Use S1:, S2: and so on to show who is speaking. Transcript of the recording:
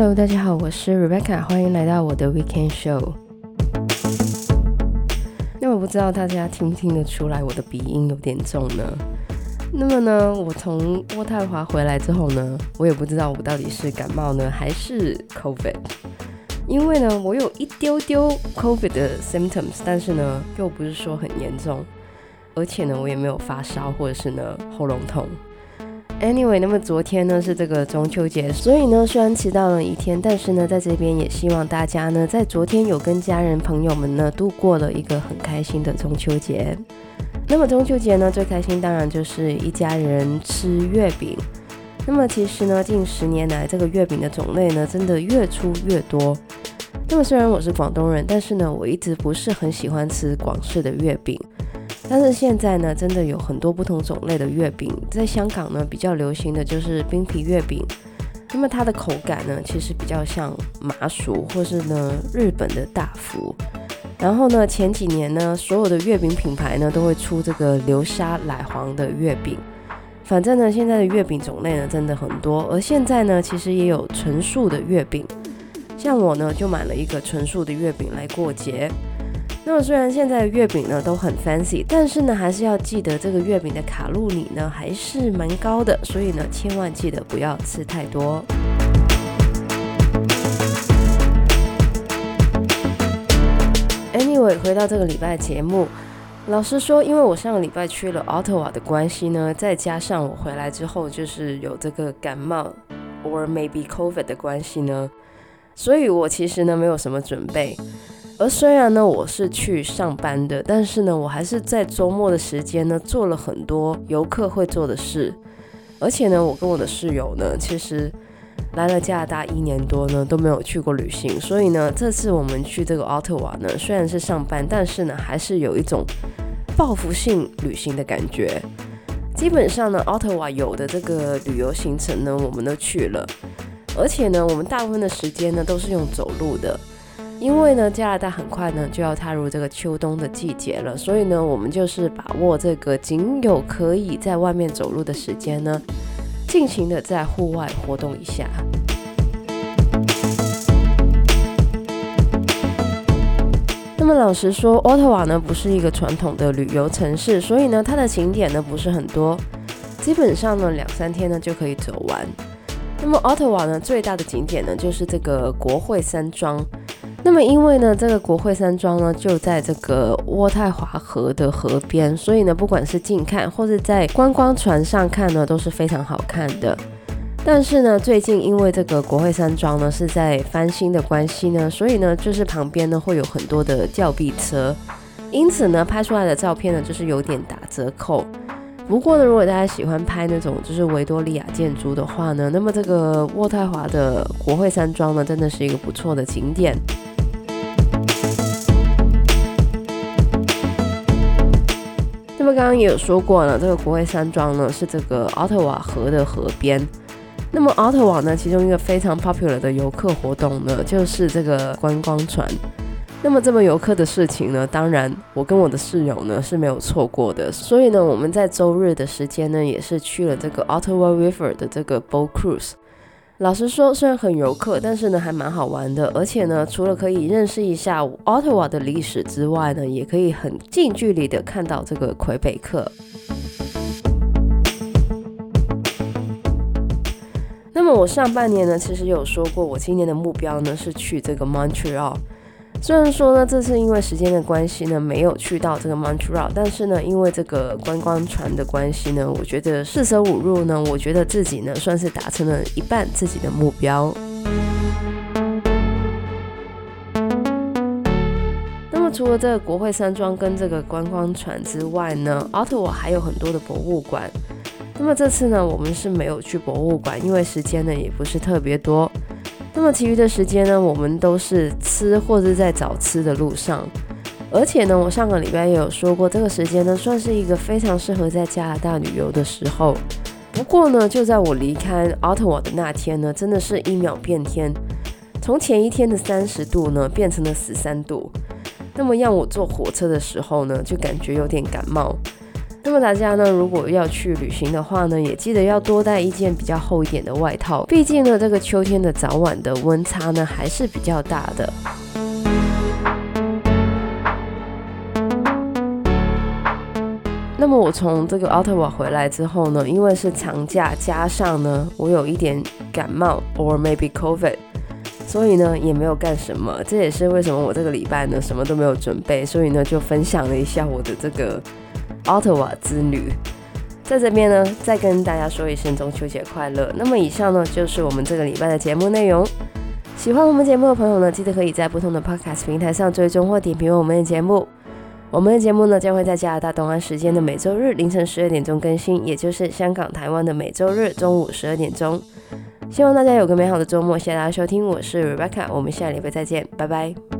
S1: Hello，大家好，我是 Rebecca，欢迎来到我的 Weekend Show。那我不知道大家听不听得出来，我的鼻音有点重呢？那么呢，我从渥太华回来之后呢，我也不知道我到底是感冒呢，还是 COVID。因为呢，我有一丢丢 COVID 的 symptoms，但是呢，又不是说很严重，而且呢，我也没有发烧或者是呢喉咙痛。Anyway，那么昨天呢是这个中秋节，所以呢虽然迟到了一天，但是呢在这边也希望大家呢在昨天有跟家人朋友们呢度过了一个很开心的中秋节。那么中秋节呢最开心当然就是一家人吃月饼。那么其实呢近十年来这个月饼的种类呢真的越出越多。那么虽然我是广东人，但是呢我一直不是很喜欢吃广式的月饼。但是现在呢，真的有很多不同种类的月饼，在香港呢比较流行的就是冰皮月饼，那么它的口感呢其实比较像麻薯或是呢日本的大福。然后呢前几年呢所有的月饼品牌呢都会出这个流沙奶黄的月饼，反正呢现在的月饼种类呢真的很多，而现在呢其实也有纯素的月饼，像我呢就买了一个纯素的月饼来过节。那么虽然现在的月饼呢都很 fancy，但是呢还是要记得这个月饼的卡路里呢还是蛮高的，所以呢千万记得不要吃太多。Anyway，回到这个礼拜节目，老实说，因为我上个礼拜去了 Ottawa 的关系呢，再加上我回来之后就是有这个感冒 or maybe COVID 的关系呢，所以我其实呢没有什么准备。而虽然呢，我是去上班的，但是呢，我还是在周末的时间呢，做了很多游客会做的事。而且呢，我跟我的室友呢，其实来了加拿大一年多呢，都没有去过旅行。所以呢，这次我们去这个奥特瓦呢，虽然是上班，但是呢，还是有一种报复性旅行的感觉。基本上呢，奥特瓦有的这个旅游行程呢，我们都去了。而且呢，我们大部分的时间呢，都是用走路的。因为呢，加拿大很快呢就要踏入这个秋冬的季节了，所以呢，我们就是把握这个仅有可以在外面走路的时间呢，尽情的在户外活动一下。那么老实说，渥太华呢不是一个传统的旅游城市，所以呢，它的景点呢不是很多，基本上呢两三天呢就可以走完。那么渥太华呢最大的景点呢就是这个国会山庄。那么，因为呢，这个国会山庄呢就在这个渥太华河的河边，所以呢，不管是近看或是在观光船上看呢，都是非常好看的。但是呢，最近因为这个国会山庄呢是在翻新的关系呢，所以呢，就是旁边呢会有很多的吊臂车，因此呢，拍出来的照片呢就是有点打折扣。不过呢，如果大家喜欢拍那种就是维多利亚建筑的话呢，那么这个渥太华的国会山庄呢，真的是一个不错的景点。刚刚也有说过了，这个国会山庄呢是这个奥特瓦河的河边。那么奥特瓦呢，其中一个非常 popular 的游客活动呢，就是这个观光船。那么这么游客的事情呢，当然我跟我的室友呢是没有错过的。所以呢，我们在周日的时间呢，也是去了这个 Ottawa River 的这个 boat cruise。老实说，虽然很游客，但是呢还蛮好玩的。而且呢，除了可以认识一下 Ottawa 的历史之外呢，也可以很近距离的看到这个魁北克。那么我上半年呢，其实有说过，我今年的目标呢是去这个 Montreal。虽然说呢，这次因为时间的关系呢，没有去到这个 Montreal，但是呢，因为这个观光船的关系呢，我觉得四舍五入呢，我觉得自己呢算是达成了一半自己的目标。那么除了这个国会山庄跟这个观光船之外呢，渥太华还有很多的博物馆。那么这次呢，我们是没有去博物馆，因为时间呢也不是特别多。那么其余的时间呢，我们都是吃或者在找吃的路上。而且呢，我上个礼拜也有说过，这个时间呢算是一个非常适合在加拿大旅游的时候。不过呢，就在我离开渥太华的那天呢，真的是一秒变天，从前一天的三十度呢变成了十三度。那么让我坐火车的时候呢，就感觉有点感冒。那么大家呢，如果要去旅行的话呢，也记得要多带一件比较厚一点的外套，毕竟呢，这个秋天的早晚的温差呢还是比较大的。那么我从这个奥特瓦回来之后呢，因为是长假，加上呢我有一点感冒，or maybe COVID，所以呢也没有干什么。这也是为什么我这个礼拜呢什么都没有准备，所以呢就分享了一下我的这个奥特瓦之旅。在这边呢再跟大家说一声中秋节快乐。那么以上呢就是我们这个礼拜的节目内容。喜欢我们节目的朋友呢，记得可以在不同的 Podcast 平台上追踪或点评我们的节目。我们的节目呢，将会在加拿大东岸时间的每周日凌晨十二点钟更新，也就是香港、台湾的每周日中午十二点钟。希望大家有个美好的周末，谢谢大家收听，我是 Rebecca，我们下礼拜再见，拜拜。